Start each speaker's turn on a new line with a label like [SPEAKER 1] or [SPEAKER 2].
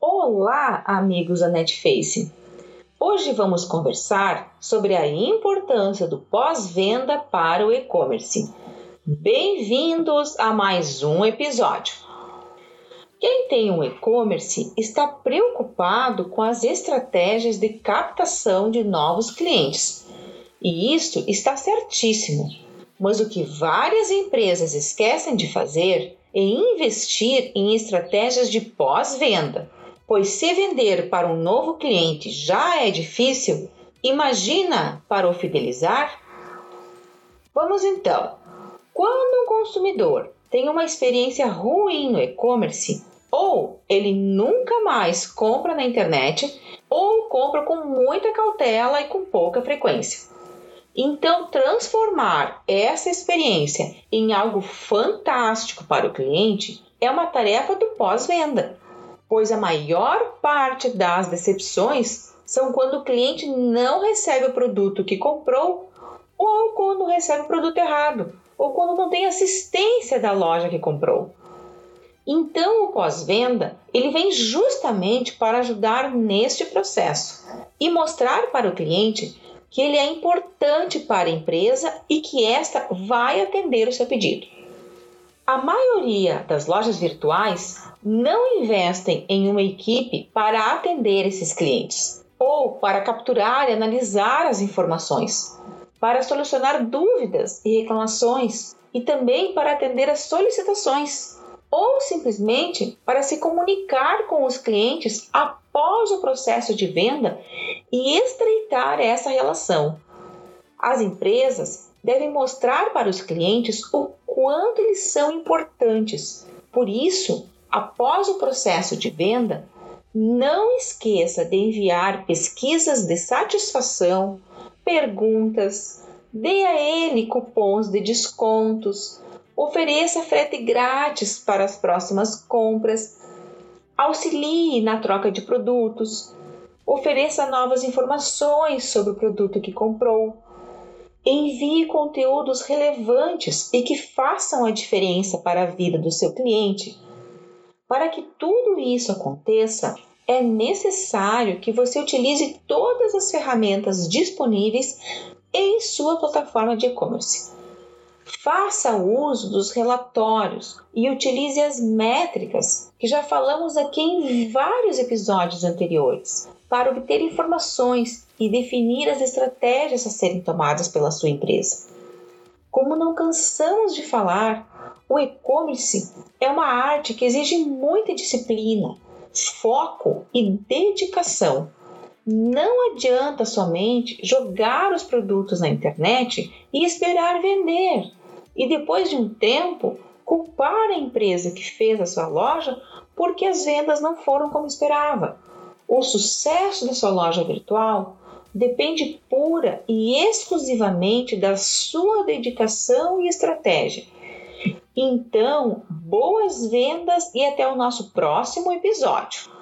[SPEAKER 1] Olá, amigos da Netface! Hoje vamos conversar sobre a importância do pós-venda para o e-commerce. Bem-vindos a mais um episódio. Quem tem um e-commerce está preocupado com as estratégias de captação de novos clientes. E isso está certíssimo. Mas o que várias empresas esquecem de fazer é investir em estratégias de pós-venda pois se vender para um novo cliente já é difícil, imagina para o fidelizar? Vamos então. Quando um consumidor tem uma experiência ruim no e-commerce, ou ele nunca mais compra na internet, ou compra com muita cautela e com pouca frequência. Então, transformar essa experiência em algo fantástico para o cliente é uma tarefa do pós-venda pois a maior parte das decepções são quando o cliente não recebe o produto que comprou ou quando recebe o produto errado ou quando não tem assistência da loja que comprou. Então, o pós-venda, ele vem justamente para ajudar neste processo e mostrar para o cliente que ele é importante para a empresa e que esta vai atender o seu pedido. A maioria das lojas virtuais não investem em uma equipe para atender esses clientes ou para capturar e analisar as informações, para solucionar dúvidas e reclamações e também para atender as solicitações ou simplesmente para se comunicar com os clientes após o processo de venda e estreitar essa relação. As empresas devem mostrar para os clientes o quanto eles são importantes. Por isso, após o processo de venda, não esqueça de enviar pesquisas de satisfação, perguntas, dê a ele cupons de descontos, ofereça frete grátis para as próximas compras, auxilie na troca de produtos, ofereça novas informações sobre o produto que comprou Envie conteúdos relevantes e que façam a diferença para a vida do seu cliente. Para que tudo isso aconteça, é necessário que você utilize todas as ferramentas disponíveis em sua plataforma de e-commerce. Faça uso dos relatórios e utilize as métricas que já falamos aqui em vários episódios anteriores para obter informações e definir as estratégias a serem tomadas pela sua empresa. Como não cansamos de falar, o e-commerce é uma arte que exige muita disciplina, foco e dedicação. Não adianta somente jogar os produtos na internet e esperar vender, e depois de um tempo culpar a empresa que fez a sua loja porque as vendas não foram como esperava. O sucesso da sua loja virtual depende pura e exclusivamente da sua dedicação e estratégia. Então, boas vendas e até o nosso próximo episódio.